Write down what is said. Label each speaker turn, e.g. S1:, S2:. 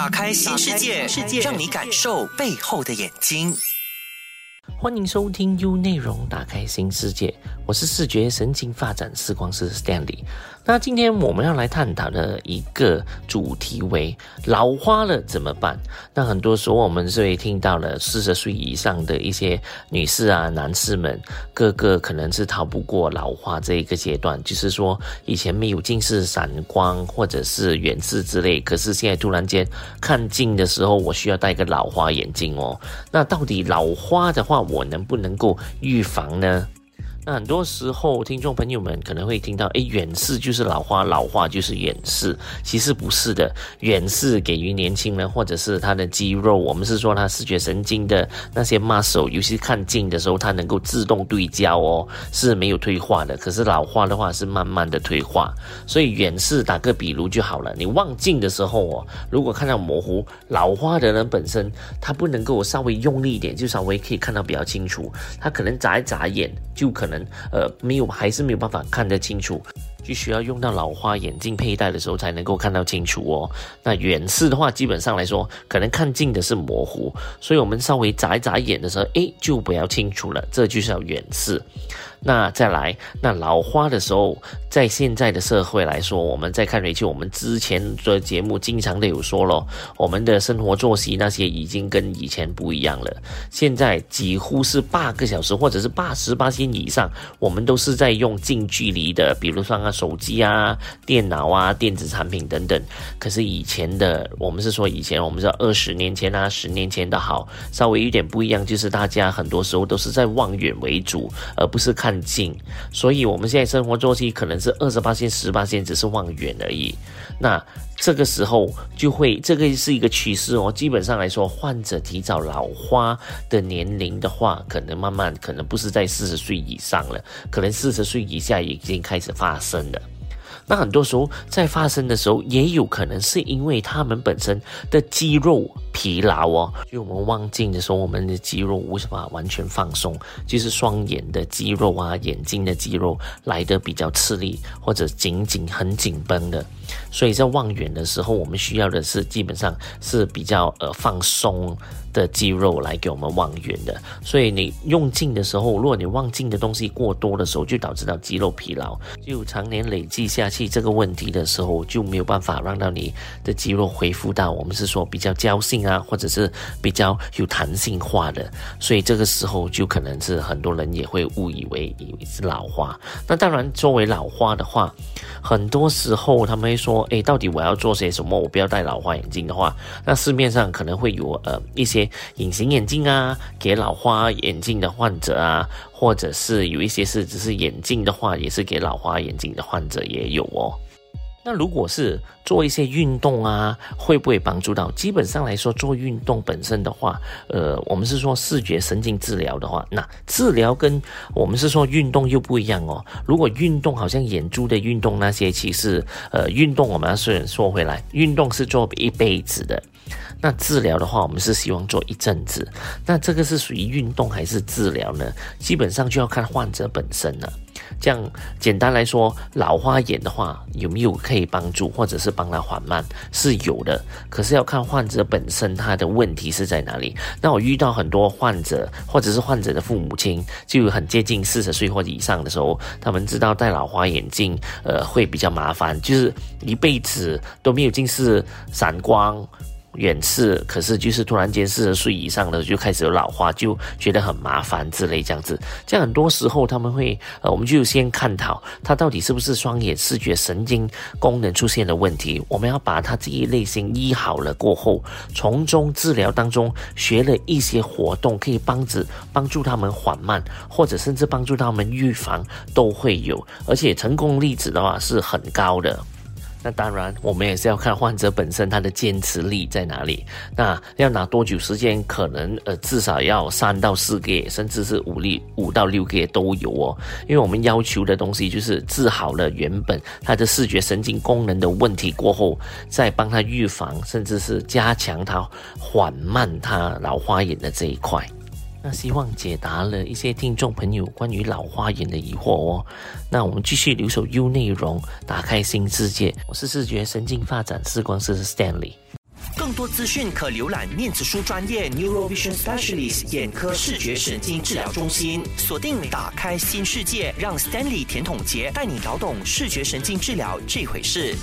S1: 打开新世界，让你感受背后的眼睛。
S2: 欢迎收听 U 内容，打开新世界。我是视觉神经发展视光师 Stanley。那今天我们要来探讨的一个主题为老花了怎么办？那很多时候我们是会听到了四十岁以上的一些女士啊、男士们，个个可能是逃不过老花这一个阶段。就是说，以前没有近视、散光或者是远视之类，可是现在突然间看近的时候，我需要戴一个老花眼镜哦。那到底老花的话，我能不能够预防呢？那很多时候，听众朋友们可能会听到，哎，远视就是老花，老花就是远视。其实不是的，远视给予年轻人或者是他的肌肉，我们是说他视觉神经的那些 muscle，尤其看近的时候，它能够自动对焦哦，是没有退化的。可是老花的话是慢慢的退化，所以远视打个比如就好了。你望近的时候哦，如果看到模糊，老花的人本身他不能够稍微用力一点，就稍微可以看到比较清楚，他可能眨一眨眼就可能。呃，没有，还是没有办法看得清楚，就需要用到老花眼镜佩戴的时候才能够看到清楚哦。那远视的话，基本上来说，可能看近的是模糊，所以我们稍微眨一眨眼的时候，诶，就比较清楚了，这就是要远视。那再来，那老花的时候，在现在的社会来说，我们再看回去，我们之前的节目经常的有说咯，我们的生活作息那些已经跟以前不一样了。现在几乎是八个小时，或者是八十八天以上，我们都是在用近距离的，比如说手机啊、电脑啊、电子产品等等。可是以前的，我们是说以前，我们知道二十年前啊、十年前的好，稍微有点不一样，就是大家很多时候都是在望远为主，而不是。看近，所以我们现在生活作息可能是二十八线、十八线，只是望远而已。那这个时候就会，这个是一个趋势哦。基本上来说，患者提早老花的年龄的话，可能慢慢可能不是在四十岁以上了，可能四十岁以下已经开始发生了。那很多时候在发生的时候，也有可能是因为他们本身的肌肉疲劳哦。就我们望镜的时候，我们的肌肉无法完全放松，就是双眼的肌肉啊、眼睛的肌肉来的比较吃力，或者紧紧很紧绷的。所以在望远的时候，我们需要的是基本上是比较呃放松。的肌肉来给我们望远的，所以你用镜的时候，如果你望镜的东西过多的时候，就导致到肌肉疲劳，就常年累积下去这个问题的时候，就没有办法让到你的肌肉恢复到我们是说比较胶性啊，或者是比较有弹性化的，所以这个时候就可能是很多人也会误以为以为是老花。那当然，作为老花的话，很多时候他们会说，诶，到底我要做些什么？我不要戴老花眼镜的话，那市面上可能会有呃一些。隐形眼镜啊，给老花眼镜的患者啊，或者是有一些是只是眼镜的话，也是给老花眼镜的患者也有哦。那如果是做一些运动啊，会不会帮助到？基本上来说，做运动本身的话，呃，我们是说视觉神经治疗的话，那治疗跟我们是说运动又不一样哦。如果运动好像眼珠的运动那些，其实呃，运动我们要说说回来，运动是做一辈子的。那治疗的话，我们是希望做一阵子。那这个是属于运动还是治疗呢？基本上就要看患者本身了。这样简单来说，老花眼的话有没有可以帮助，或者是帮他缓慢，是有的。可是要看患者本身他的问题是在哪里。那我遇到很多患者，或者是患者的父母亲，就很接近四十岁或者以上的时候，他们知道戴老花眼镜，呃，会比较麻烦，就是一辈子都没有近视、散光。远视，可是就是突然间四十岁以上的就开始有老花，就觉得很麻烦之类这样子。这样很多时候他们会，呃，我们就先探讨他到底是不是双眼视觉神经功能出现了问题。我们要把他这一类型医好了过后，从中治疗当中学了一些活动，可以帮助帮助他们缓慢，或者甚至帮助他们预防都会有，而且成功例子的话是很高的。那当然，我们也是要看患者本身他的坚持力在哪里。那要拿多久时间？可能呃，至少要三到四个月，甚至是五例五到六个月都有哦。因为我们要求的东西就是治好了原本他的视觉神经功能的问题过后，再帮他预防，甚至是加强他缓慢他老花眼的这一块。那希望解答了一些听众朋友关于老花眼的疑惑哦。那我们继续留守 U 内容，打开新世界。我是视觉神经发展视光师 Stanley。
S1: 更多资讯可浏览念子书专业 Neurovision Specialist 眼科视觉神经治疗中心。锁定打开新世界，让 Stanley 甜筒节带你搞懂视觉神经治疗这回事。